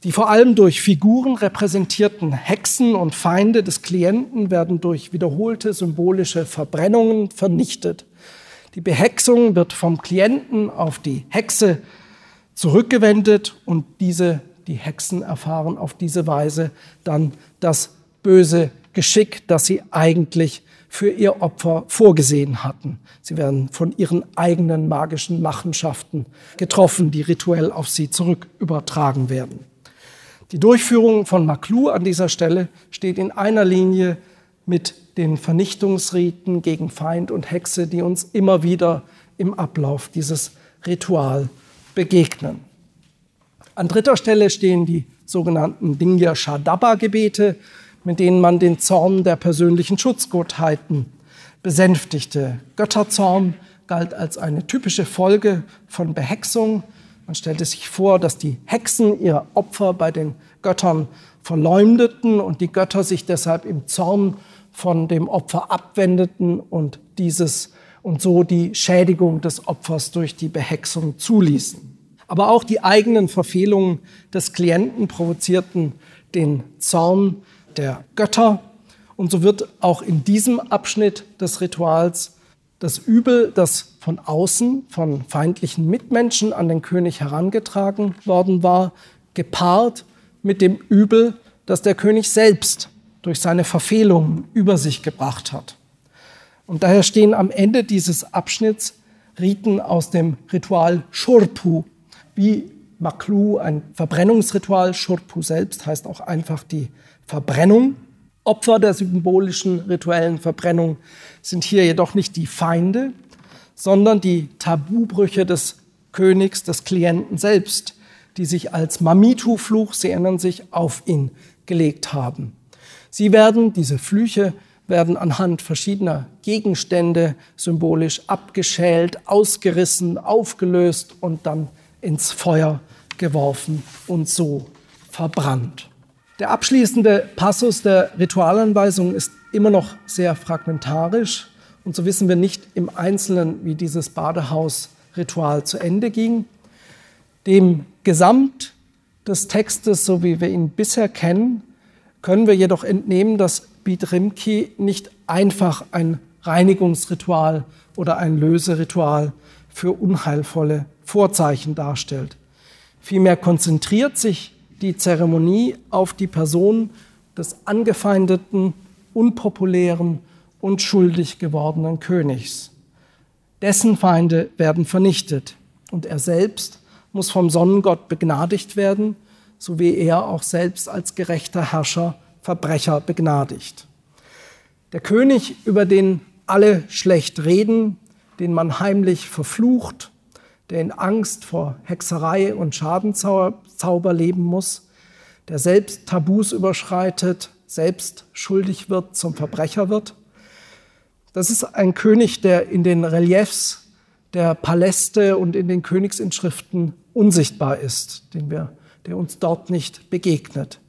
Die vor allem durch Figuren repräsentierten Hexen und Feinde des Klienten werden durch wiederholte symbolische Verbrennungen vernichtet. Die Behexung wird vom Klienten auf die Hexe zurückgewendet und diese die Hexen erfahren auf diese Weise dann das böse Geschick, das sie eigentlich für ihr Opfer vorgesehen hatten. Sie werden von ihren eigenen magischen Machenschaften getroffen, die rituell auf sie zurück übertragen werden. Die Durchführung von Maklu an dieser Stelle steht in einer Linie mit den Vernichtungsriten gegen Feind und Hexe, die uns immer wieder im Ablauf dieses Ritual begegnen. An dritter Stelle stehen die sogenannten Dingya Shadaba-Gebete, mit denen man den Zorn der persönlichen Schutzgottheiten besänftigte. Götterzorn galt als eine typische Folge von Behexung. Man stellte sich vor, dass die Hexen ihre Opfer bei den Göttern verleumdeten und die Götter sich deshalb im Zorn von dem Opfer abwendeten und dieses und so die Schädigung des Opfers durch die Behexung zuließen. Aber auch die eigenen Verfehlungen des Klienten provozierten den Zorn der Götter. Und so wird auch in diesem Abschnitt des Rituals das Übel, das von außen, von feindlichen Mitmenschen an den König herangetragen worden war, gepaart mit dem Übel, das der König selbst durch seine Verfehlungen über sich gebracht hat. Und daher stehen am Ende dieses Abschnitts Riten aus dem Ritual Shurpu, wie Maklu, ein Verbrennungsritual. Shurpu selbst heißt auch einfach die Verbrennung. Opfer der symbolischen rituellen Verbrennung sind hier jedoch nicht die Feinde, sondern die Tabubrüche des Königs, des Klienten selbst, die sich als Mamitu-Fluch, Sie erinnern sich, auf ihn gelegt haben. Sie werden, diese Flüche, werden anhand verschiedener Gegenstände symbolisch abgeschält, ausgerissen, aufgelöst und dann ins Feuer geworfen und so verbrannt. Der abschließende Passus der Ritualanweisung ist immer noch sehr fragmentarisch und so wissen wir nicht im Einzelnen, wie dieses Badehausritual zu Ende ging. Dem Gesamt des Textes, so wie wir ihn bisher kennen, können wir jedoch entnehmen, dass Bidrimki nicht einfach ein Reinigungsritual oder ein Löseritual für unheilvolle Vorzeichen darstellt. Vielmehr konzentriert sich die Zeremonie auf die Person des angefeindeten, unpopulären und schuldig gewordenen Königs. Dessen Feinde werden vernichtet und er selbst muss vom Sonnengott begnadigt werden, so wie er auch selbst als gerechter Herrscher Verbrecher begnadigt. Der König, über den alle schlecht reden, den man heimlich verflucht, der in Angst vor Hexerei und Schadenzauber leben muss, der selbst Tabus überschreitet, selbst schuldig wird, zum Verbrecher wird. Das ist ein König, der in den Reliefs der Paläste und in den Königsinschriften unsichtbar ist, den wir, der uns dort nicht begegnet.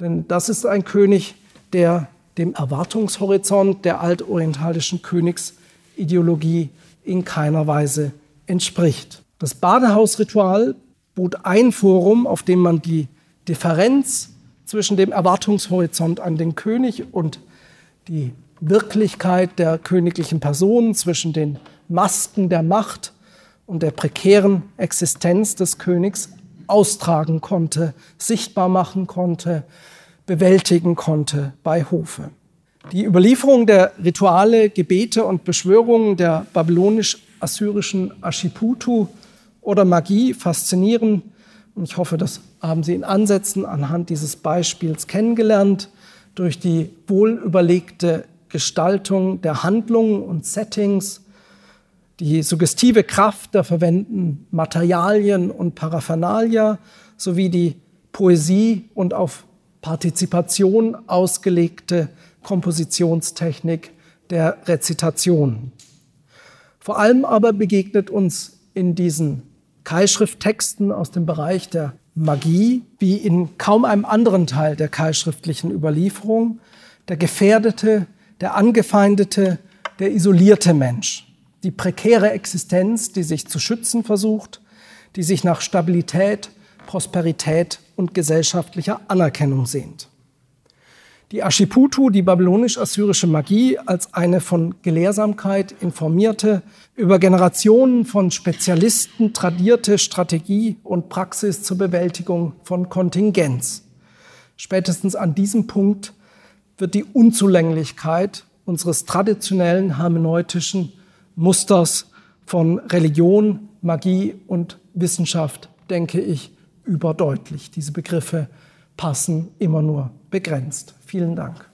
Denn das ist ein König, der dem Erwartungshorizont der altorientalischen Königsideologie in keiner Weise entspricht. Das Badehausritual bot ein Forum, auf dem man die Differenz zwischen dem Erwartungshorizont an den König und die Wirklichkeit der königlichen Person, zwischen den Masken der Macht und der prekären Existenz des Königs austragen konnte, sichtbar machen konnte, bewältigen konnte bei Hofe. Die Überlieferung der Rituale, Gebete und Beschwörungen der babylonisch-assyrischen Ashiputu oder Magie faszinieren. Und ich hoffe, das haben Sie in Ansätzen anhand dieses Beispiels kennengelernt, durch die wohlüberlegte Gestaltung der Handlungen und Settings, die suggestive Kraft der verwendeten Materialien und Paraphernalia sowie die Poesie und auf Partizipation ausgelegte Kompositionstechnik der Rezitation. Vor allem aber begegnet uns in diesen Keilschrifttexten aus dem Bereich der Magie, wie in kaum einem anderen Teil der keilschriftlichen Überlieferung, der gefährdete, der angefeindete, der isolierte Mensch. Die prekäre Existenz, die sich zu schützen versucht, die sich nach Stabilität, Prosperität und gesellschaftlicher Anerkennung sehnt. Die Ashiputu, die babylonisch-assyrische Magie, als eine von Gelehrsamkeit informierte, über Generationen von Spezialisten tradierte Strategie und Praxis zur Bewältigung von Kontingenz. Spätestens an diesem Punkt wird die Unzulänglichkeit unseres traditionellen hermeneutischen Musters von Religion, Magie und Wissenschaft, denke ich, überdeutlich. Diese Begriffe passen immer nur begrenzt. Vielen Dank.